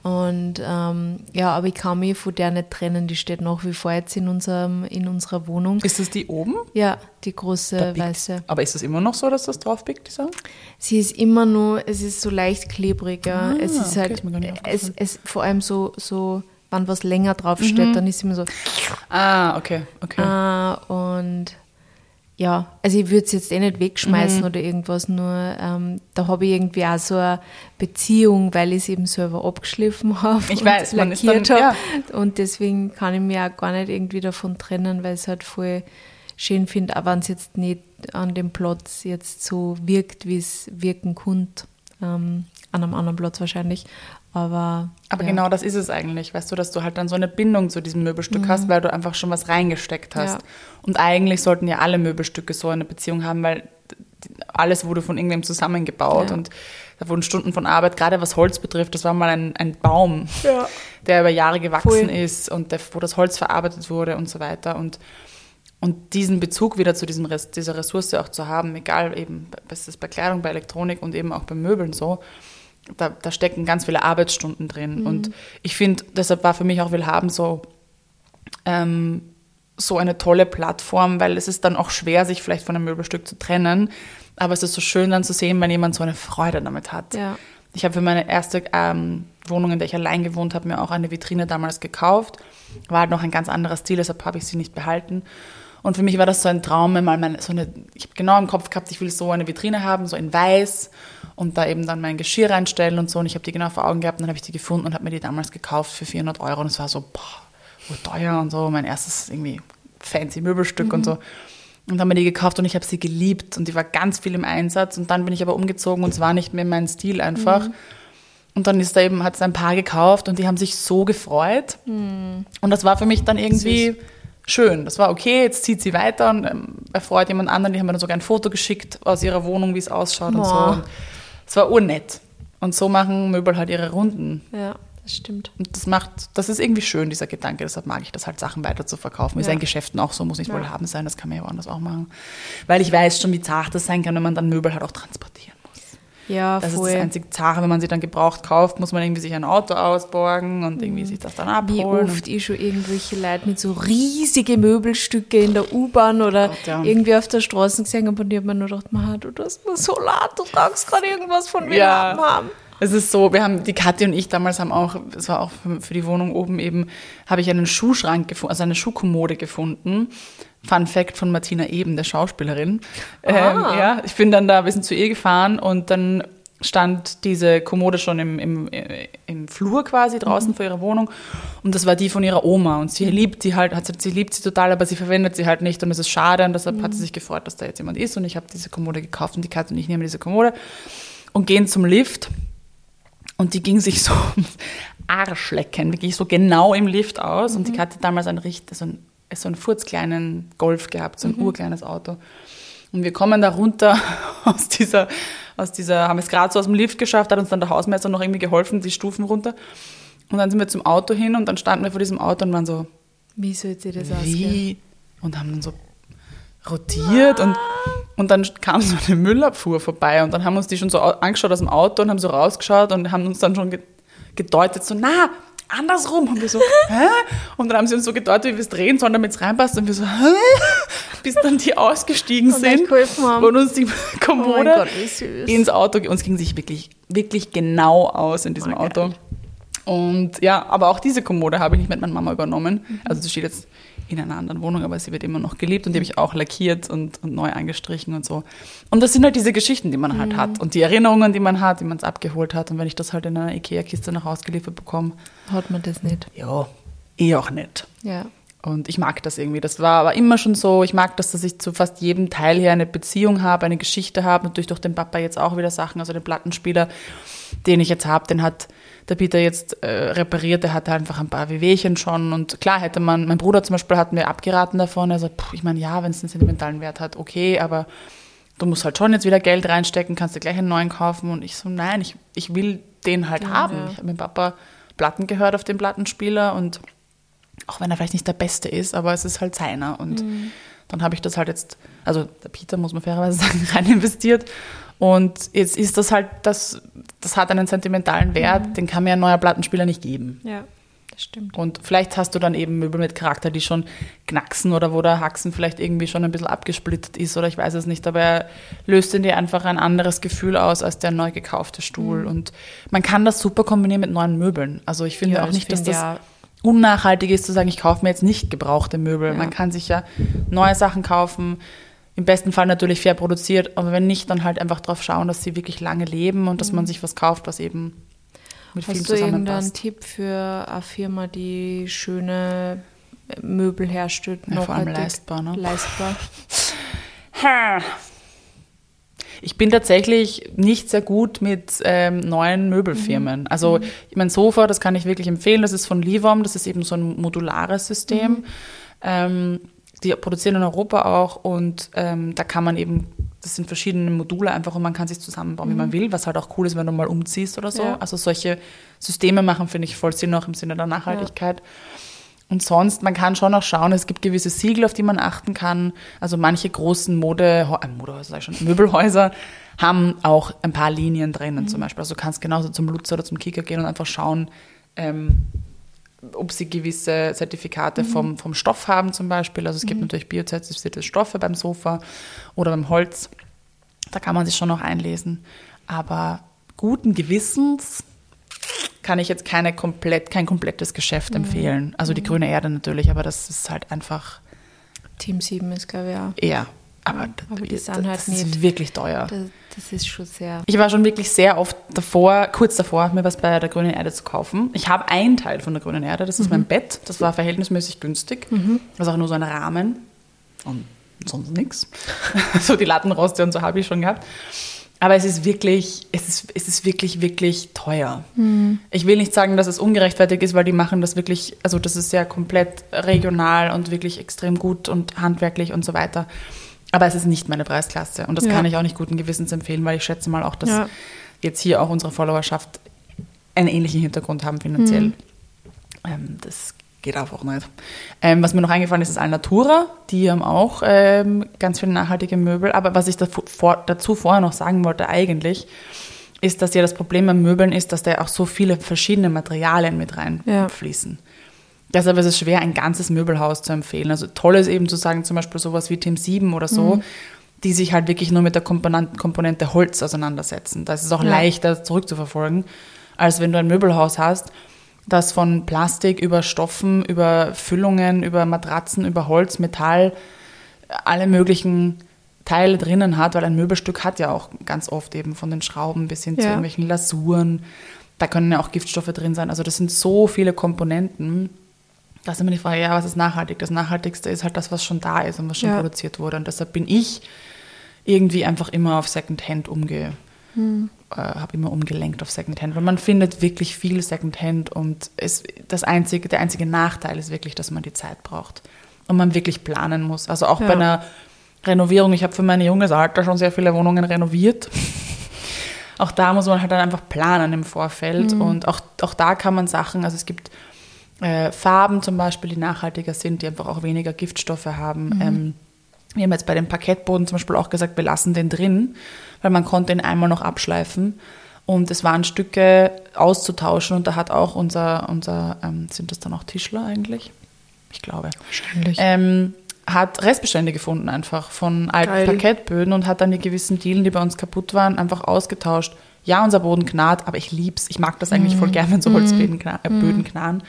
Und ähm, ja, aber ich kann mich von der nicht trennen. Die steht nach wie vor jetzt in, unserem, in unserer Wohnung. Ist das die oben? Ja, die große weiße. Aber ist es immer noch so, dass das drauf biegt, die Sache? Sie ist immer nur, es ist so leicht klebrig. Ja. Ah, es ist okay, halt, ist es, es vor allem so, so, wenn was länger draufsteht, dann ist es immer so. Ah, okay, okay. Äh, und ja, also ich würde es jetzt eh nicht wegschmeißen Mhm. oder irgendwas, nur ähm, da habe ich irgendwie auch so eine Beziehung, weil ich es eben selber abgeschliffen [laughs] habe Ich und weiß, lackiert habe. Und deswegen kann ich mich auch gar nicht irgendwie davon trennen, weil es halt voll schön finde, auch wenn es jetzt nicht an dem Platz jetzt so wirkt, wie es wirken könnte. Ähm, an einem anderen Platz wahrscheinlich. Aber, Aber ja. genau das ist es eigentlich, weißt du, dass du halt dann so eine Bindung zu diesem Möbelstück hast, weil du einfach schon was reingesteckt hast. Ja. Und eigentlich sollten ja alle Möbelstücke so eine Beziehung haben, weil alles wurde von irgendwem zusammengebaut Ja. und da wurden Stunden von Arbeit, gerade was Holz betrifft, das war mal ein, ein Baum, der über Jahre gewachsen Voll. ist und der, wo das Holz verarbeitet wurde und so weiter und und diesen Bezug wieder zu diesem Rest, dieser Ressource auch zu haben, egal eben, was ist bei Kleidung, bei Elektronik und eben auch bei Möbeln so, da, da stecken ganz viele Arbeitsstunden drin. Und ich finde, deshalb war für mich auch Willhaben so, ähm, so eine tolle Plattform, weil es ist dann auch schwer, sich vielleicht von einem Möbelstück zu trennen. Aber es ist so schön dann zu sehen, wenn jemand so eine Freude damit hat. Ja. Ich habe für meine erste ähm, Wohnung, in der ich allein gewohnt habe, mir auch eine Vitrine damals gekauft. War halt noch ein ganz anderer Stil, deshalb habe ich sie nicht behalten. Und für mich war das so ein Traum, mal meine, so eine, ich habe genau im Kopf gehabt, ich will so eine Vitrine haben, so in weiß und da eben dann mein Geschirr reinstellen und so. Und ich habe die genau vor Augen gehabt und dann habe ich die gefunden und habe mir die damals gekauft für 400 Euro. Und es war so, boah, wo teuer und so. Mein erstes irgendwie fancy Möbelstück und so. Und haben mir die gekauft und ich habe sie geliebt und die war ganz viel im Einsatz. Und dann bin ich aber umgezogen und es war nicht mehr mein Stil einfach. Und dann ist da eben, hat es ein Paar gekauft und die haben sich so gefreut. Und das war für mich dann irgendwie schön. Das war okay, jetzt zieht sie weiter und ähm, erfreut jemand anderen. Die haben mir dann sogar ein Foto geschickt aus ihrer Wohnung, wie es ausschaut und so. Boah. Und es war urnett. Und so machen Möbel halt ihre Runden. Ja, das stimmt. Und das macht, das ist irgendwie schön, dieser Gedanke. Deshalb mag ich das halt, Sachen weiter zu verkaufen. Ist Ja. ja in Geschäften auch so, muss nicht Ja. wohl haben sein, das kann man ja woanders auch machen. Weil ich weiß schon, wie zart das sein kann, wenn man dann Möbel halt auch transportieren muss. Ja, das voll. ist das einzige Zare, wenn man sie dann gebraucht kauft, muss man irgendwie sich ein Auto ausborgen und irgendwie sich das dann Wie abholen. oft ich schon irgendwelche Leute mit so riesige Möbelstücke in der U-Bahn oder Gott, ja. irgendwie auf der Straße gesehen habe und ich habe mir nur gedacht, man, du tust mir so leid, du tragst gerade irgendwas von mir Ja. haben. Es ist so, wir haben, die Kathi und ich damals haben auch, es war auch für, für die Wohnung oben eben, habe ich einen Schuhschrank gefunden, also eine Schuhkommode gefunden. Fun Fact von Martina Eben, der Schauspielerin. Ähm, Ah. ja, ich bin dann da, wir sind zu ihr gefahren und dann stand diese Kommode schon im, im, im Flur quasi draußen vor ihrer Wohnung und das war die von ihrer Oma und sie liebt die halt, hat sie liebt sie total, aber sie verwendet sie halt nicht und es ist schade und deshalb hat sie sich gefreut, dass da jetzt jemand ist und ich habe diese Kommode gekauft und die Katze und ich nehmen diese Kommode und gehen zum Lift und die ging sich so [laughs] Arschlecken, wirklich so genau im Lift aus. Und die hatte damals ein richtig, so ein, so einen furzkleinen Golf gehabt, so ein urkleines Auto. Und wir kommen da runter [laughs] aus dieser, aus dieser, haben es gerade so aus dem Lift geschafft, hat uns dann der Hausmeister noch irgendwie geholfen, die Stufen runter. Und dann sind wir zum Auto hin und dann standen wir vor diesem Auto und waren so, Wie soll sie das aussehen? Und haben dann so rotiert und, und dann kam so eine Müllabfuhr vorbei und dann haben uns die schon so au- angeschaut aus dem Auto und haben so rausgeschaut und haben uns dann schon ge gedeutet, so, na, andersrum. Und wir so, hä? Und dann haben sie uns so gedeutet, wie wir es drehen sollen, damit es reinpasst. Und wir so, hä? Bis dann die ausgestiegen Und sind und uns die Oh Kommode Gott, süß. ins Auto, uns ging sich wirklich, wirklich genau aus in diesem Oh, geil. Auto. Und ja, aber auch diese Kommode habe ich nicht mit meiner Mama übernommen. Mhm. Also sie steht jetzt in einer anderen Wohnung, aber sie wird immer noch geliebt und die habe ich auch lackiert und, und neu angestrichen und so. Und das sind halt diese Geschichten, die man Mhm. halt hat und die Erinnerungen, die man hat, die man es abgeholt hat. Und wenn ich das halt in einer Ikea-Kiste nach Hause geliefert bekomme, Hat man das nicht. ja, eh auch nicht. Ja. Und ich mag das irgendwie. Das war aber immer schon so. Ich mag das, dass ich zu fast jedem Teil hier eine Beziehung habe, eine Geschichte habe. Natürlich durch den Papa jetzt auch wieder Sachen. Also den Plattenspieler, den ich jetzt habe, den hat der Peter jetzt äh, repariert. Der hatte einfach ein paar Wehwehchen schon. Und klar hätte man, mein Bruder zum Beispiel hat mir abgeraten davon. Er sagt, puh, ich meine, ja, wenn es einen sentimentalen Wert hat, okay, aber du musst halt schon jetzt wieder Geld reinstecken, kannst dir gleich einen neuen kaufen. Und ich so, nein, ich, ich will den halt Ja, haben. ja. Ich habe mit Papa Platten gehört auf dem Plattenspieler und auch wenn er vielleicht nicht der Beste ist, aber es ist halt seiner. Und dann habe ich das halt jetzt, also der Peter, muss man fairerweise [laughs] sagen, rein investiert. Und jetzt ist das halt, das, das hat einen sentimentalen Wert, den kann mir ein neuer Plattenspieler nicht geben. Ja, das stimmt. Und vielleicht hast du dann eben Möbel mit Charakter, die schon knacksen oder wo der Haxen vielleicht irgendwie schon ein bisschen abgesplittert ist oder ich weiß es nicht, aber er löst in dir einfach ein anderes Gefühl aus als der neu gekaufte Stuhl. Und man kann das super kombinieren mit neuen Möbeln. Also ich finde Ja, auch nicht, dass das auch. Unnachhaltig ist zu sagen, ich kaufe mir jetzt nicht gebrauchte Möbel. Ja. Man kann sich ja neue Sachen kaufen, im besten Fall natürlich fair produziert, aber wenn nicht, dann halt einfach darauf schauen, dass sie wirklich lange leben und dass man sich was kauft, was eben mit viel Mhm. Hast du irgendeinen zusammenpasst. Tipp für eine Firma, die schöne Möbel herstellt? Ja, vor allem leistbar, ne? Leistbar. Ich bin tatsächlich nicht sehr gut mit ähm, neuen Möbelfirmen. Also mein Sofa, das kann ich wirklich empfehlen. Das ist von Livom. Das ist eben so ein modulares System. Ähm, die produzieren in Europa auch und ähm, da kann man eben, das sind verschiedene Module einfach und man kann sich zusammenbauen, wie man will, was halt auch cool ist, wenn du mal umziehst oder so. Ja. Also solche Systeme machen, finde ich, voll Sinn auch im Sinne der Nachhaltigkeit. Und sonst, man kann schon auch schauen, es gibt gewisse Siegel, auf die man achten kann. Also manche großen Mode, äh, Modehäuser, schon, Möbelhäuser haben auch ein paar Linien drinnen zum Beispiel. Also du kannst genauso zum Lutzer oder zum Kicker gehen und einfach schauen, ähm, ob sie gewisse Zertifikate vom, vom Stoff haben zum Beispiel. Also es gibt natürlich biozertifizierte Stoffe beim Sofa oder beim Holz. Da kann man sich schon noch einlesen. Aber guten Gewissens kann ich jetzt keine komplett, kein komplettes Geschäft empfehlen. Also die grüne Erde natürlich, aber das ist halt einfach Team 7 ist, glaube ich, auch. eher. Aber, aber die das, sind halt das ist wirklich teuer. Das, das ist schon sehr. Ich war schon wirklich sehr oft davor, kurz davor, mir was bei der Grünen Erde zu kaufen. Ich habe einen Teil von der Grünen Erde, das ist mein Bett. Das war verhältnismäßig günstig. Das ist auch nur so ein Rahmen und sonst nichts. [laughs] So die Lattenroste und so habe ich schon gehabt. Aber es ist wirklich, es ist, es ist wirklich, wirklich teuer. Ich will nicht sagen, dass es ungerechtfertigt ist, weil die machen das wirklich, also das ist ja komplett regional und wirklich extrem gut und handwerklich und so weiter. Aber es ist nicht meine Preisklasse und das Ja. kann ich auch nicht guten Gewissens empfehlen, weil ich schätze mal auch, dass Ja. jetzt hier auch unsere Followerschaft einen ähnlichen Hintergrund haben finanziell. Ähm, das geht einfach nicht. Ähm, was mir noch eingefallen ist, ist Alnatura. Die haben auch ähm, ganz viele nachhaltige Möbel. Aber was ich davor, dazu vorher noch sagen wollte eigentlich, ist, dass ja das Problem am Möbeln ist, dass da auch so viele verschiedene Materialien mit Ja. reinfließen. Deshalb ist es schwer, ein ganzes Möbelhaus zu empfehlen. Also toll ist eben zu sagen, zum Beispiel sowas wie Team 7 oder so, die sich halt wirklich nur mit der Komponent Komponente Holz auseinandersetzen. Da ist es auch Ja. leichter zurückzuverfolgen, als wenn du ein Möbelhaus hast, das von Plastik über Stoffen, über Füllungen, über Matratzen, über Holz, Metall, alle möglichen Teile drinnen hat, weil ein Möbelstück hat ja auch ganz oft eben von den Schrauben bis hin zu Ja. irgendwelchen Lasuren. Da können ja auch Giftstoffe drin sein. Also das sind so viele Komponenten. Da ist immer die Frage, ja, was ist nachhaltig? Das Nachhaltigste ist halt das, was schon da ist und was schon Ja. produziert wurde. Und deshalb bin ich irgendwie einfach immer auf Secondhand umge, Hm. Äh, habe immer umgelenkt auf Secondhand, weil man findet wirklich viel Secondhand und es, das einzige, der einzige Nachteil ist wirklich, dass man die Zeit braucht und man wirklich planen muss. Also auch Ja. bei einer Renovierung, ich habe für mein junges Alter schon sehr viele Wohnungen renoviert. Auch da muss man halt dann einfach planen im Vorfeld und auch, auch da kann man Sachen, also es gibt äh, Farben zum Beispiel, die nachhaltiger sind, die einfach auch weniger Giftstoffe haben. Ähm, wir haben jetzt bei dem Parkettboden zum Beispiel auch gesagt, wir lassen den drin, weil man konnte ihn einmal noch abschleifen. Und es waren Stücke auszutauschen und da hat auch unser, unser ähm, sind das dann auch Tischler eigentlich? Ich glaube Wahrscheinlich. ähm, hat Restbestände gefunden einfach von alten Geil. Parkettböden und hat dann die gewissen Dielen, die bei uns kaputt waren, einfach ausgetauscht. Ja, unser Boden knarrt, aber ich lieb's. Ich mag das eigentlich Mhm. voll gern, wenn so Holzböden kna äh, Böden knarren.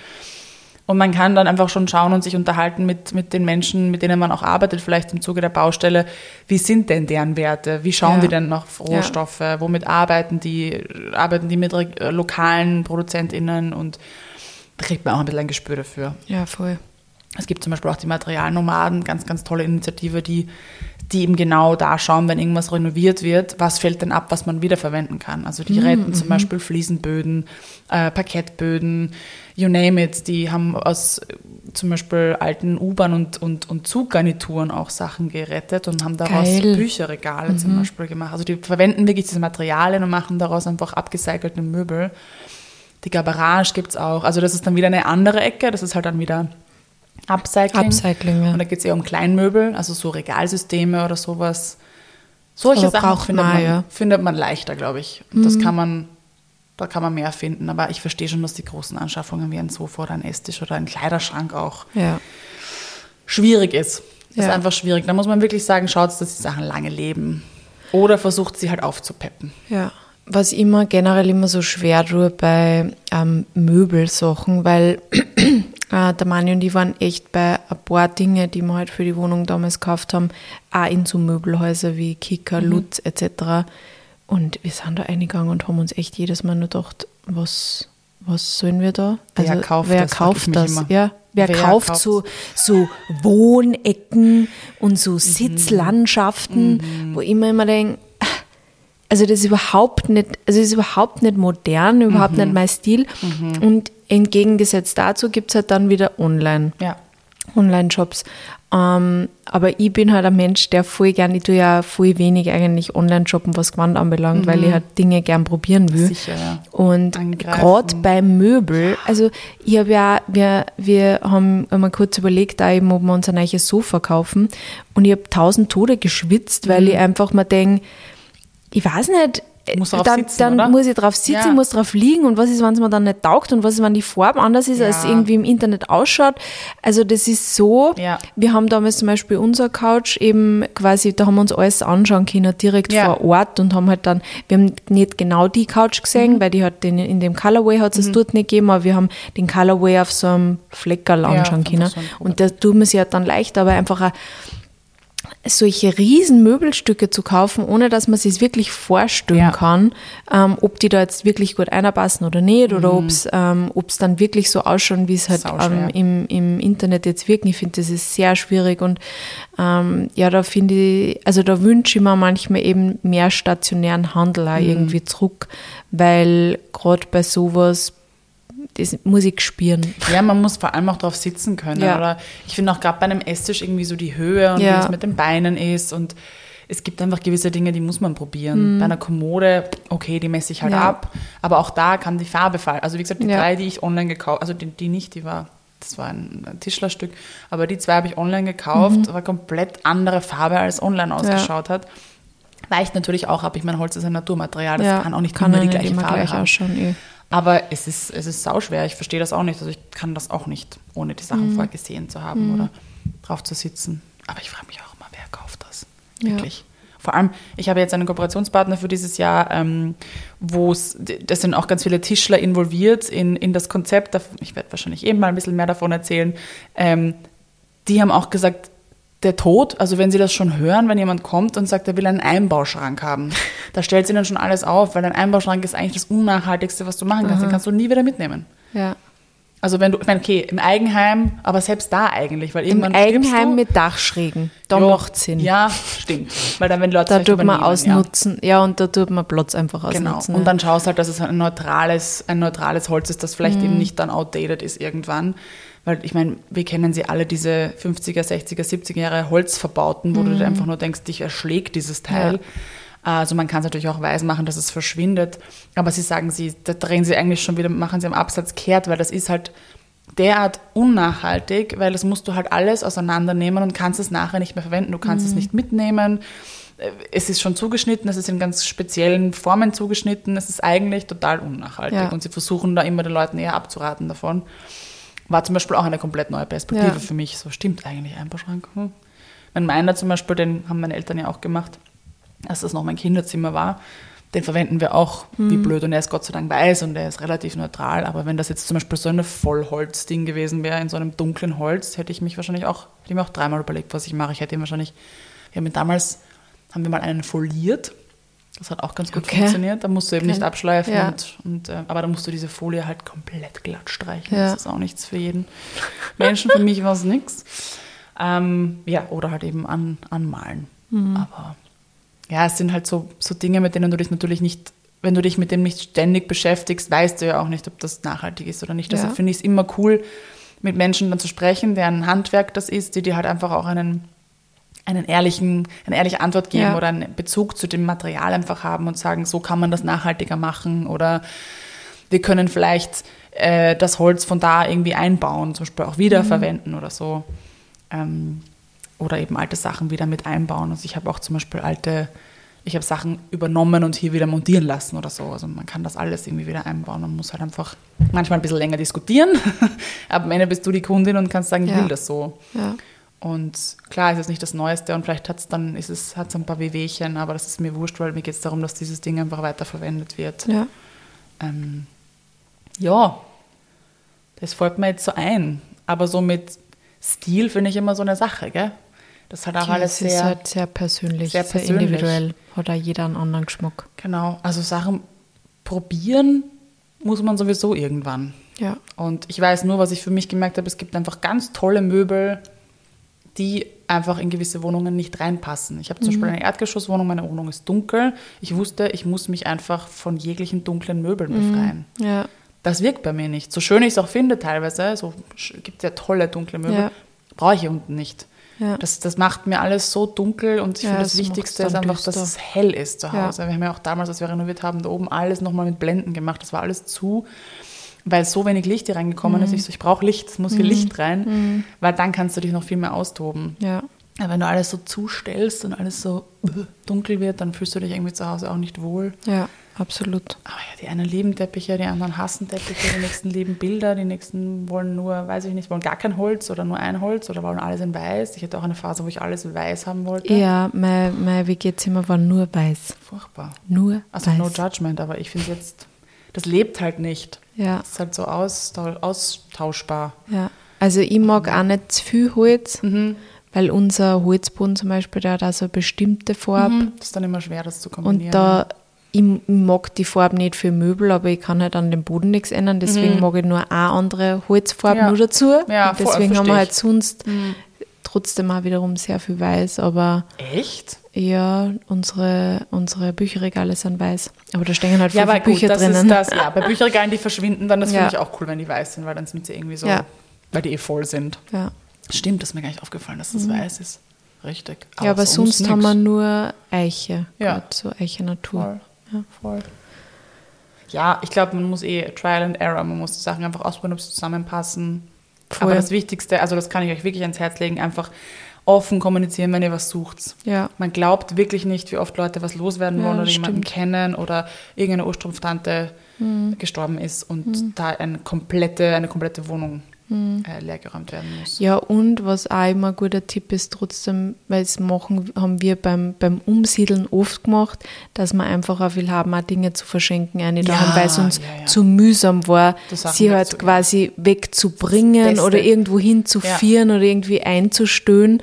Und man kann dann einfach schon schauen und sich unterhalten mit, mit den Menschen, mit denen man auch arbeitet, vielleicht im Zuge der Baustelle. Wie sind denn deren Werte? Wie schauen Ja. die denn auf Rohstoffe? Womit arbeiten die? Arbeiten die mit äh, lokalen ProduzentInnen? Und da kriegt man auch ein bisschen ein Gespür dafür. ja, voll. Es gibt zum Beispiel auch die Materialnomaden, ganz, ganz tolle Initiative, die, die eben genau da schauen, wenn irgendwas renoviert wird, was fällt denn ab, was man wiederverwenden kann. Also die retten zum Beispiel Fliesenböden, äh, Parkettböden, you name it. Die haben aus äh, zum Beispiel alten U-Bahn- und, und, und Zuggarnituren auch Sachen gerettet und haben daraus Geil. Bücherregale zum Beispiel gemacht. Also die verwenden wirklich diese Materialien und machen daraus einfach abgecycelte Möbel. Die Garage gibt es auch. Also das ist dann wieder eine andere Ecke. Das ist halt dann wieder Upcycling. Upcycling, ja. Und da geht es eher um Kleinmöbel, also so Regalsysteme oder sowas. Solche Aber Sachen findet man, ja. Mhm. findet man leichter, glaube ich. Und Das kann man, da kann man mehr finden. Aber ich verstehe schon, dass die großen Anschaffungen wie ein Sofa oder ein Esstisch oder ein Kleiderschrank auch Ja. schwierig ist. Das ist Ja. einfach schwierig. Da muss man wirklich sagen, schaut, dass die Sachen lange leben. Oder versucht sie halt aufzupeppen. Ja, was ich immer generell immer so schwer tue bei ähm, Möbelsachen, weil äh, der Mani und ich waren echt bei ein paar Dinge, die wir halt für die Wohnung damals gekauft haben, auch in so Möbelhäuser wie Kicker, Mhm. Lutz etc. Und wir sind da eingegangen und haben uns echt jedes Mal nur gedacht, was, was sollen wir da? Also, Wer kauft wer das, kauft das? Ja, wer, Wer kauft kauft's? so, so Wohnecken und Mhm. so Sitzlandschaften, wo ich mir immer denke, also das ist überhaupt nicht, also das ist überhaupt nicht modern, überhaupt Mhm. nicht mein Stil. Und entgegengesetzt dazu gibt es halt dann wieder online. Ja. Online-Shops. Ähm, aber ich bin halt ein Mensch, der voll gern, ich tue ja voll wenig eigentlich online shoppen, was Gewand anbelangt, weil ich halt Dinge gern probieren will. Mhm. Sicher, ja. Und gerade bei Möbel, also ich habe ja, wir, wir haben einmal kurz überlegt, da eben, ob wir uns ein neues Sofa kaufen. Und ich habe tausend Tode geschwitzt, weil Mhm. ich einfach mal denke, ich weiß nicht, dann, sitzen, dann oder? muss ich drauf sitzen, Ja. muss drauf liegen und was ist, wenn es mir dann nicht taugt und was ist, wenn die Farbe anders ist, als Ja. irgendwie im Internet ausschaut. Also das ist so, Ja. wir haben damals zum Beispiel unser Couch eben quasi, da haben wir uns alles anschauen können, direkt vor Ort und haben halt dann, wir haben nicht genau die Couch gesehen, Mhm. weil die hat den, in dem Colorway hat es dort nicht gegeben, aber wir haben den Colorway auf so einem Fleckerl anschauen können. und da tut man sich halt dann leicht, aber einfach auch solche riesen Möbelstücke zu kaufen, ohne dass man sich wirklich vorstellen Ja. kann, ähm, ob die da jetzt wirklich gut einpassen oder nicht, oder ob's ähm, ob's dann wirklich so ausschauen, wie es halt ähm, im, im Internet jetzt wirken. Ich finde, das ist sehr schwierig und ähm, ja, da finde ich, also da wünsche ich mir manchmal eben mehr stationären Handel auch irgendwie zurück, weil gerade bei sowas, das muss ich spüren. Ja, man muss vor allem auch drauf sitzen können. Ja. Oder ich finde auch gerade bei einem Esstisch irgendwie so die Höhe und Ja. wie es mit den Beinen ist. Und es gibt einfach gewisse Dinge, die muss man probieren. Mhm. Bei einer Kommode, okay, die messe ich halt Ja. ab. Aber auch da kann die Farbe fallen. Also wie gesagt, die Ja. drei, die ich online gekauft also die, die nicht, die war, das war ein Tischlerstück. Aber die zwei habe ich online gekauft. Mhm. war komplett andere Farbe, als online ausgeschaut hat. Weicht natürlich auch ab. Ich meine, Holz ist ein Naturmaterial, das ja, kann auch nicht kann immer die gleiche Farbe gleich haben. ausschauen. Eh. Aber es ist, es ist sauschwer. Ich verstehe das auch nicht. Also ich kann das auch nicht, ohne die Mhm. Sachen vorher gesehen zu haben oder drauf zu sitzen. Aber ich frage mich auch immer, wer kauft das? Ja. Wirklich. Vor allem, ich habe jetzt einen Kooperationspartner für dieses Jahr, ähm, wo es, da sind auch ganz viele Tischler involviert in, in das Konzept. Ich werde wahrscheinlich eben mal ein bisschen mehr davon erzählen. Ähm, die haben auch gesagt, der Tod, also wenn sie das schon hören, wenn jemand kommt und sagt, er will einen Einbauschrank haben, da stellt sie dann schon alles auf, weil ein Einbauschrank ist eigentlich das Unnachhaltigste, was du machen kannst. Den kannst du nie wieder mitnehmen. Ja. Also wenn du, ich meine, okay, im Eigenheim, aber selbst da eigentlich, weil Im irgendwann stirbst Eigenheim du. mit Dachschrägen. Da Ja, macht Sinn. Ja, stimmt. Weil dann, wenn Leute Da tut man übernehmen, ja. ausnutzen. Ja. und da tut man Platz einfach Genau. ausnutzen. Und ja. dann schaust halt, dass es ein neutrales, ein neutrales Holz ist, das vielleicht Mhm. eben nicht dann outdated ist irgendwann. Weil ich meine, wir kennen sie alle, diese 50er, 60er, 70er Jahre Holzverbauten, wo du dir einfach nur denkst, dich erschlägt dieses Teil. Also man kann es natürlich auch weiß machen, dass es verschwindet. Aber sie sagen, sie, da drehen sie eigentlich schon wieder, machen sie am Absatz kehrt, weil das ist halt derart unnachhaltig, weil das musst du halt alles auseinandernehmen und kannst es nachher nicht mehr verwenden. Du kannst Mhm. es nicht mitnehmen. Es ist schon zugeschnitten, es ist in ganz speziellen Formen zugeschnitten. Es ist eigentlich total unnachhaltig. Ja. Und sie versuchen da immer den Leuten eher abzuraten davon. War zum Beispiel auch eine komplett neue Perspektive Ja. für mich. So stimmt eigentlich Einbauschrank. Hm. Mein meiner zum Beispiel, den haben meine Eltern ja auch gemacht, als das noch mein Kinderzimmer war. Den verwenden wir auch wie blöd und er ist Gott sei Dank weiß und er ist relativ neutral. Aber wenn das jetzt zum Beispiel so ein Vollholzding gewesen wäre, in so einem dunklen Holz, hätte ich mich wahrscheinlich auch, hätte ich mir auch dreimal überlegt, was ich mache. Ich hätte ihn wahrscheinlich, wir haben ihn damals, haben wir mal einen foliert. Das hat auch ganz gut Okay. funktioniert. Da musst du eben nicht Geil. abschleifen. Ja. Und, und, äh, aber da musst du diese Folie halt komplett glatt streichen. Ja. Das ist auch nichts für jeden Menschen. Für mich war es nichts. Ähm, ja, oder halt eben an, anmalen. Mhm. Aber ja, es sind halt so, so Dinge, mit denen du dich natürlich nicht, wenn du dich mit dem nicht ständig beschäftigst, weißt du ja auch nicht, ob das nachhaltig ist oder nicht. Ja. Deshalb finde ich es immer cool, mit Menschen dann zu sprechen, deren Handwerk das ist, die dir halt einfach auch einen, einen ehrlichen, eine ehrliche Antwort geben Ja. oder einen Bezug zu dem Material einfach haben und sagen, so kann man das nachhaltiger machen oder wir können vielleicht äh, das Holz von da irgendwie einbauen, zum Beispiel auch wiederverwenden oder so. Ähm, oder eben alte Sachen wieder mit einbauen. Also ich habe auch zum Beispiel alte, ich habe Sachen übernommen und hier wieder montieren lassen oder so. Also man kann das alles irgendwie wieder einbauen. Man muss halt einfach manchmal ein bisschen länger diskutieren. Aber [laughs] am Ende bist du die Kundin und kannst sagen, ich Ja. will das so. Ja. Und klar ist es nicht das Neueste und vielleicht hat es dann, ist es, hat es ein paar Wehwehchen, aber das ist mir wurscht, weil mir geht es darum, dass dieses Ding einfach weiterverwendet wird. ja. Ähm, ja, das fällt mir jetzt so ein. Aber so mit Stil finde ich immer so eine Sache, gell? Das hat auch Ja, alles es ist sehr, halt sehr persönlich, sehr sehr, persönlich. individuell. Hat auch jeder einen anderen Geschmack. genau, also Sachen probieren muss man sowieso irgendwann. Ja. Und ich weiß nur, was ich für mich gemerkt habe, es gibt einfach ganz tolle Möbel, die einfach in gewisse Wohnungen nicht reinpassen. Ich habe zum Beispiel eine Erdgeschosswohnung, meine Wohnung ist dunkel. Ich wusste, ich muss mich einfach von jeglichen dunklen Möbeln befreien. Ja. Das wirkt bei mir nicht. So schön ich es auch finde teilweise, so gibt es ja tolle dunkle Möbel, Ja. brauche ich hier unten nicht. Ja. Das, das macht mir alles so dunkel und ich finde, das das Wichtigste ist einfach, düster. dass es hell ist zu. Hause. Wir haben ja auch damals, als wir renoviert haben, da oben alles nochmal mit Blenden gemacht. Das war alles zu, weil so wenig Licht hier reingekommen Mhm. ist. Ich so, ich brauche Licht, es muss hier Licht rein, weil dann kannst du dich noch viel mehr austoben. Ja. Aber wenn du alles so zustellst und alles so äh, dunkel wird, dann fühlst du dich irgendwie zu Hause auch nicht wohl. Ja, absolut. Aber ja, die einen lieben Teppiche, die anderen hassen Teppiche, die nächsten lieben Bilder, die nächsten wollen nur, weiß ich nicht, wollen gar kein Holz oder nur ein Holz oder wollen alles in weiß. Ich hatte auch eine Phase, wo ich alles in weiß haben wollte. Ja, mein, mein WG-Zimmer war nur weiß. Furchtbar. Nur Also weiß. no judgment, aber ich finde jetzt, das lebt halt nicht. Ja. Das ist halt so austau austauschbar. Ja, also ich mag auch nicht zu viel Holz, Mhm. weil unser Holzboden zum Beispiel, der hat auch so eine bestimmte Farbe. Mhm. Das ist dann immer schwer, das zu kombinieren. Und da, ich, mag die Farbe nicht für Möbel, aber ich kann halt an dem Boden nichts ändern. Deswegen mag ich nur eine andere Holzfarbe Mhm. Ja. nur dazu. Ja, Und deswegen haben wir halt sonst trotzdem auch wiederum sehr viel weiß. Aber Echt? Ja, unsere, unsere Bücherregale sind weiß. Aber da stehen halt Ja, aber viele gut, Bücher das drinnen. ist das. Ja, bei [laughs] Bücherregalen, die verschwinden dann, das Ja. finde ich auch cool, wenn die weiß sind, weil dann sind sie irgendwie so, Ja. weil die eh voll sind. Ja. Stimmt, das ist mir gar nicht aufgefallen, dass das weiß ist. Richtig. ja, aber sonst haben nix. wir nur Eiche. Ja. Grad So Eiche Natur. Voll. Ja. Voll. Ja, ich glaube, man muss eh Trial and Error, man muss die Sachen einfach ausprobieren, ob sie zusammenpassen. Voll. Aber das Wichtigste, also das kann ich euch wirklich ans Herz legen, einfach offen kommunizieren, wenn ihr was sucht. Ja. Man glaubt wirklich nicht, wie oft Leute was loswerden Ja, wollen oder das jemanden stimmt. kennen oder irgendeine Urstrumpftante Mhm. gestorben ist und da eine komplette, eine komplette Wohnung äh, leergeräumt werden muss. Mhm. Ja, und was auch immer ein guter Tipp ist, trotzdem, weil es machen, haben wir beim, beim Umsiedeln oft gemacht, dass wir einfach auch viel haben, auch Dinge zu verschenken, eine Ja, daheim, weil es uns ja, ja. zu mühsam war, sie halt wegzugeben. quasi wegzubringen oder irgendwo hinzuführen oder irgendwie einzustöhnen.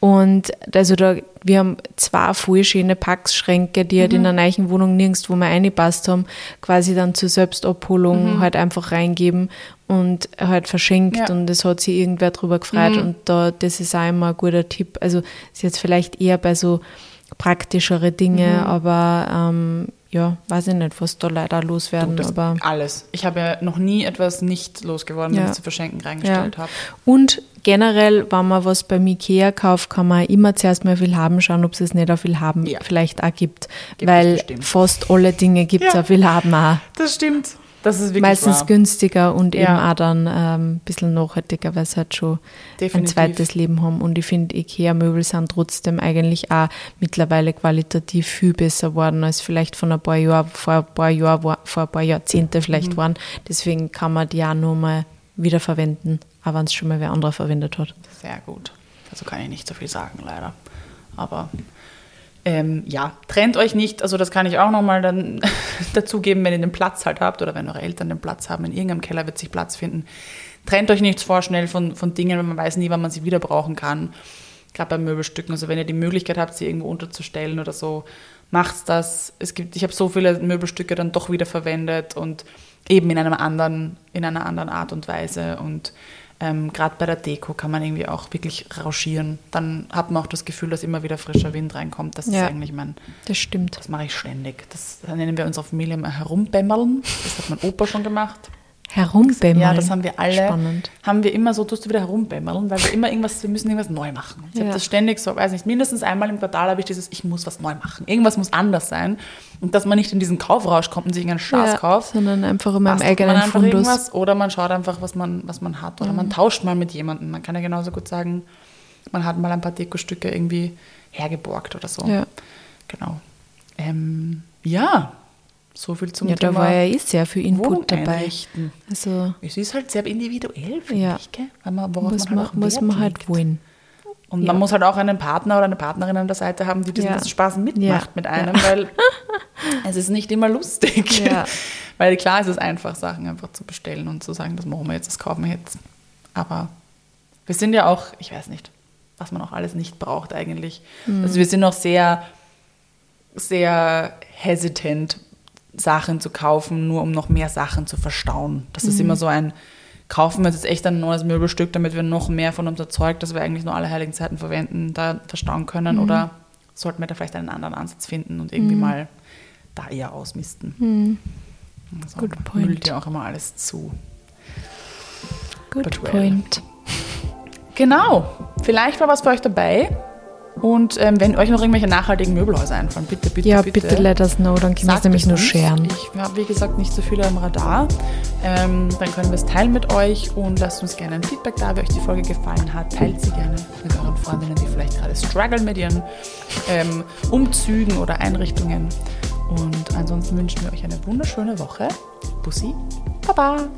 Und also da, wir haben zwei voll schöne Packschränke, die Mhm. halt in der neuen Wohnung nirgendwo mehr reingepasst haben, quasi dann zur Selbstabholung halt einfach reingeben und halt verschenkt Mhm. Ja. Mhm. und es hat sich irgendwer drüber gefreut und da, das ist auch immer ein guter Tipp. Also ist jetzt vielleicht eher bei so praktischere Dinge, Mhm. aber ähm, ja, weiß ich nicht, was da leider loswerden, Das, aber alles. Ich habe ja noch nie etwas nicht losgeworden, wenn Ja. ich zu verschenken reingestellt habe. Und generell, wenn man was beim Ikea kauft, kann man immer zuerst mal viel haben, schauen, ob es es nicht auch viel haben Ja. vielleicht auch gibt. Gibt weil fast alle Dinge gibt es Ja. auch viel haben auch. Das stimmt. Das ist wirklich Meistens wahr. günstiger und Ja. eben auch dann ähm, ein bisschen nachhaltiger, weil sie halt schon Definitiv. ein zweites Leben haben. Und ich finde, Ikea-Möbel sind trotzdem eigentlich auch mittlerweile qualitativ viel besser geworden, als vielleicht von ein paar Jahren, vor ein paar Jahren, vor ein paar Jahrzehnte Mhm. vielleicht waren. Deswegen kann man die auch nur mal wiederverwenden, auch wenn es schon mal wer anderer verwendet hat. Sehr gut. Also kann ich nicht so viel sagen, leider. Aber ähm, ja, trennt euch nicht. Also das kann ich auch nochmal dann [laughs] dazugeben, wenn ihr den Platz halt habt oder wenn eure Eltern den Platz haben. In irgendeinem Keller wird sich Platz finden. Trennt euch nicht vorschnell von, von Dingen, weil man weiß nie, wann man sie wieder brauchen kann. Gerade bei Möbelstücken. Also wenn ihr die Möglichkeit habt, sie irgendwo unterzustellen oder so, macht's das. Es gibt, ich habe so viele Möbelstücke dann doch wieder verwendet und eben in einem anderen, in einer anderen Art und Weise. Und ähm, gerade bei der Deko kann man irgendwie auch wirklich rauschieren. Dann hat man auch das Gefühl, dass immer wieder frischer Wind reinkommt. Das Ja. ist eigentlich mein, Das stimmt. das mache ich ständig. Das nennen wir unsere Familie immer herumbämmerln. Das hat mein Opa schon gemacht. Herumbämmeln. Ja, das haben wir alle. Spannend. Haben wir immer so, tust du wieder herumbämmerl, weil wir immer irgendwas, wir müssen irgendwas neu machen. Ich Ja. habe das ständig so, weiß nicht, mindestens einmal im Quartal habe ich dieses, ich muss was neu machen. Irgendwas muss anders sein. Und dass man nicht in diesen Kaufrausch kommt und sich einen Schatz ja, kauft. sondern einfach in meinem eigenen man einfach Fundus. Mhm. irgendwas oder man schaut einfach, was man, was man hat. Oder man tauscht mal mit jemandem. Man kann ja genauso gut sagen, man hat mal ein paar Dekostücke irgendwie hergeborgt oder so. Ja. Genau. Ähm, ja, so viel zum Ja, da Thema war ja eh sehr viel Input dabei. Also Es ist halt sehr individuell, finde Ja. ich, gell? Weil man, worauf muss man, halt muss man halt wollen. Und Ja. man muss halt auch einen Partner oder eine Partnerin an der Seite haben, die diesen Ja. Spaß mitmacht Ja. mit einem, weil [laughs] es ist nicht immer lustig. Ja. [laughs] Weil klar ist es einfach, Sachen einfach zu bestellen und zu sagen, das machen wir jetzt, das kaufen wir jetzt. Aber wir sind ja auch, ich weiß nicht, was man auch alles nicht braucht eigentlich. Mhm. Also wir sind auch sehr, sehr hesitant, Sachen zu kaufen, nur um noch mehr Sachen zu verstauen. Das ist immer so ein, kaufen wir jetzt echt ein neues Möbelstück, damit wir noch mehr von unser Zeug, das wir eigentlich nur alle heiligen Zeiten verwenden, da verstauen können? Oder sollten wir da vielleicht einen anderen Ansatz finden und irgendwie mal da eher ausmisten? Also, Good point. müllt ja auch immer alles zu. Good But well. point. Genau, vielleicht war was für euch dabei. Und ähm, wenn euch noch irgendwelche nachhaltigen Möbelhäuser einfallen, bitte, bitte, Ja, bitte. bitte let us know, dann können wir es nämlich nur scheren. Ich habe, wie gesagt, nicht so viele am Radar. Ähm, dann können wir es teilen mit euch und lasst uns gerne ein Feedback da, wie euch die Folge gefallen hat. Teilt sie gerne mit euren Freundinnen, die vielleicht gerade strugglen mit ihren ähm, Umzügen oder Einrichtungen. Und ansonsten wünschen wir euch eine wunderschöne Woche. Bussi, Baba!